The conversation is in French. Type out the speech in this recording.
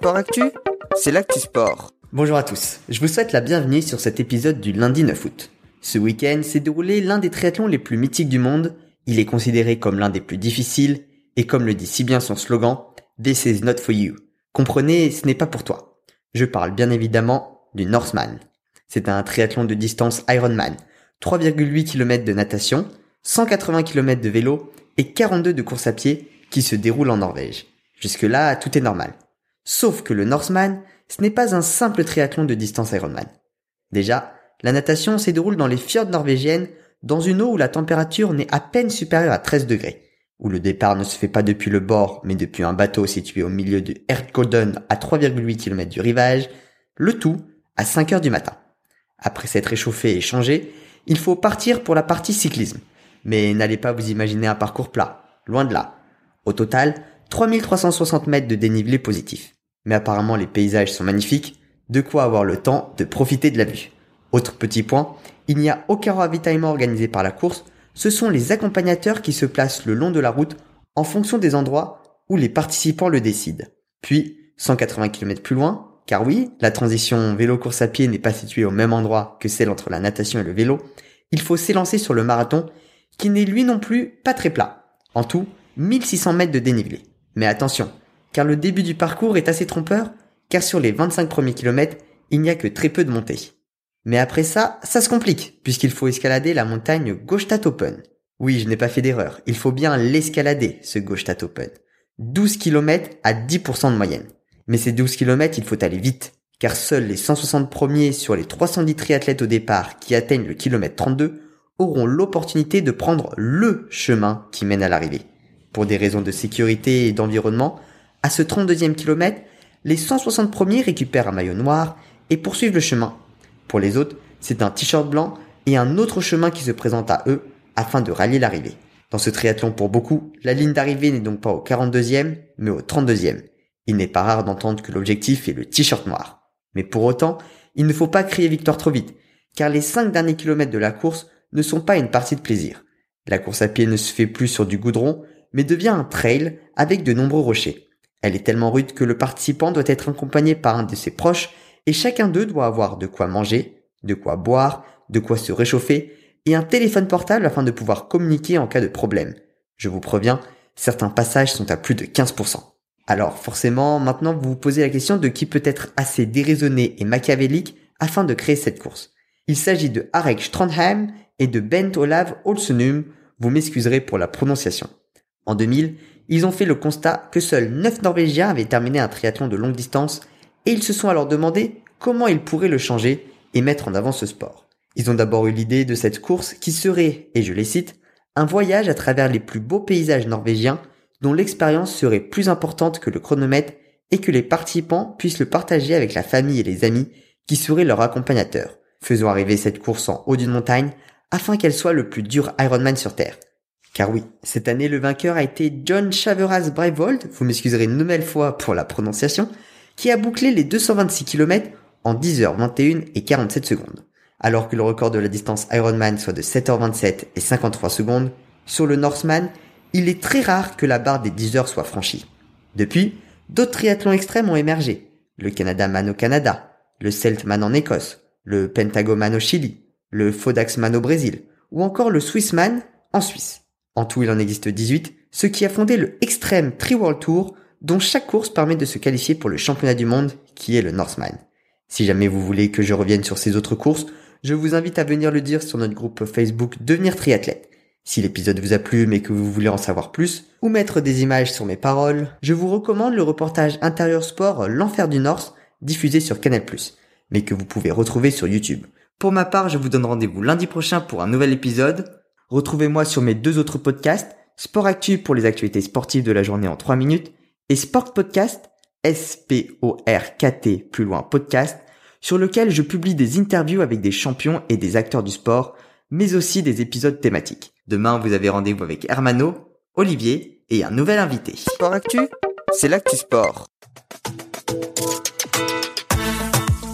Sport Actu, c'est l'actu sport. Bonjour à tous, je vous souhaite la bienvenue sur cet épisode du lundi 9 août. Ce week-end s'est déroulé l'un des triathlons les plus mythiques du monde, il est considéré comme l'un des plus difficiles, et comme le dit si bien son slogan, This is not for you. Comprenez, ce n'est pas pour toi. Je parle bien évidemment du Northman. C'est un triathlon de distance Ironman, 3,8 km de natation, 180 km de vélo et 42 de course à pied qui se déroule en Norvège. Jusque-là, tout est normal. Sauf que le Norseman, ce n'est pas un simple triathlon de distance Ironman. Déjà, la natation se déroule dans les fjords norvégiennes, dans une eau où la température n'est à peine supérieure à 13 degrés, où le départ ne se fait pas depuis le bord, mais depuis un bateau situé au milieu de Ertkolden à 3,8 km du rivage, le tout à 5 heures du matin. Après s'être réchauffé et changé, il faut partir pour la partie cyclisme. Mais n'allez pas vous imaginer un parcours plat, loin de là. Au total, 3360 mètres de dénivelé positif. Mais apparemment les paysages sont magnifiques, de quoi avoir le temps de profiter de la vue. Autre petit point, il n'y a aucun ravitaillement organisé par la course, ce sont les accompagnateurs qui se placent le long de la route en fonction des endroits où les participants le décident. Puis, 180 km plus loin, car oui, la transition vélo-course à pied n'est pas située au même endroit que celle entre la natation et le vélo, il faut s'élancer sur le marathon, qui n'est lui non plus pas très plat. En tout, 1600 mètres de dénivelé. Mais attention, car le début du parcours est assez trompeur, car sur les 25 premiers kilomètres, il n'y a que très peu de montées. Mais après ça, ça se complique, puisqu'il faut escalader la montagne Open. Oui, je n'ai pas fait d'erreur, il faut bien l'escalader, ce Open. 12 km à 10% de moyenne. Mais ces 12 km, il faut aller vite, car seuls les 160 premiers sur les 310 triathlètes au départ qui atteignent le kilomètre 32 auront l'opportunité de prendre LE chemin qui mène à l'arrivée. Pour des raisons de sécurité et d'environnement, à ce 32e kilomètre, les 160 premiers récupèrent un maillot noir et poursuivent le chemin. Pour les autres, c'est un t-shirt blanc et un autre chemin qui se présente à eux afin de rallier l'arrivée. Dans ce triathlon pour beaucoup, la ligne d'arrivée n'est donc pas au 42e, mais au 32e. Il n'est pas rare d'entendre que l'objectif est le t-shirt noir. Mais pour autant, il ne faut pas crier victoire trop vite, car les 5 derniers kilomètres de la course ne sont pas une partie de plaisir. La course à pied ne se fait plus sur du goudron, mais devient un trail avec de nombreux rochers. Elle est tellement rude que le participant doit être accompagné par un de ses proches et chacun d'eux doit avoir de quoi manger, de quoi boire, de quoi se réchauffer et un téléphone portable afin de pouvoir communiquer en cas de problème. Je vous préviens, certains passages sont à plus de 15%. Alors forcément, maintenant vous vous posez la question de qui peut être assez déraisonné et machiavélique afin de créer cette course. Il s'agit de Arek Strandheim et de Bent Olav Olsenum, vous m'excuserez pour la prononciation. En 2000, ils ont fait le constat que seuls 9 Norvégiens avaient terminé un triathlon de longue distance et ils se sont alors demandé comment ils pourraient le changer et mettre en avant ce sport. Ils ont d'abord eu l'idée de cette course qui serait, et je les cite, un voyage à travers les plus beaux paysages norvégiens dont l'expérience serait plus importante que le chronomètre et que les participants puissent le partager avec la famille et les amis qui seraient leurs accompagnateurs. Faisons arriver cette course en haut d'une montagne afin qu'elle soit le plus dur Ironman sur Terre. Car oui, cette année, le vainqueur a été John Chaveras Breivold, vous m'excuserez une nouvelle fois pour la prononciation, qui a bouclé les 226 km en 10h21 et 47 secondes. Alors que le record de la distance Ironman soit de 7h27 et 53 secondes, sur le Norseman, il est très rare que la barre des 10 heures soit franchie. Depuis, d'autres triathlons extrêmes ont émergé. Le Canada Man au Canada, le Celtman en Écosse, le Pentagoman au Chili, le Fodaxman au Brésil, ou encore le Swissman en Suisse. En tout, il en existe 18, ce qui a fondé le Extreme Tri World Tour, dont chaque course permet de se qualifier pour le championnat du monde, qui est le Northman. Si jamais vous voulez que je revienne sur ces autres courses, je vous invite à venir le dire sur notre groupe Facebook Devenir Triathlète. Si l'épisode vous a plu mais que vous voulez en savoir plus, ou mettre des images sur mes paroles, je vous recommande le reportage intérieur sport L'Enfer du North, diffusé sur Canal+, mais que vous pouvez retrouver sur YouTube. Pour ma part, je vous donne rendez-vous lundi prochain pour un nouvel épisode. Retrouvez-moi sur mes deux autres podcasts, Sport Actu pour les actualités sportives de la journée en 3 minutes et Sport Podcast, S-P-O-R-K-T plus loin podcast, sur lequel je publie des interviews avec des champions et des acteurs du sport, mais aussi des épisodes thématiques. Demain, vous avez rendez-vous avec Hermano, Olivier et un nouvel invité. Sport Actu, c'est l'actu sport.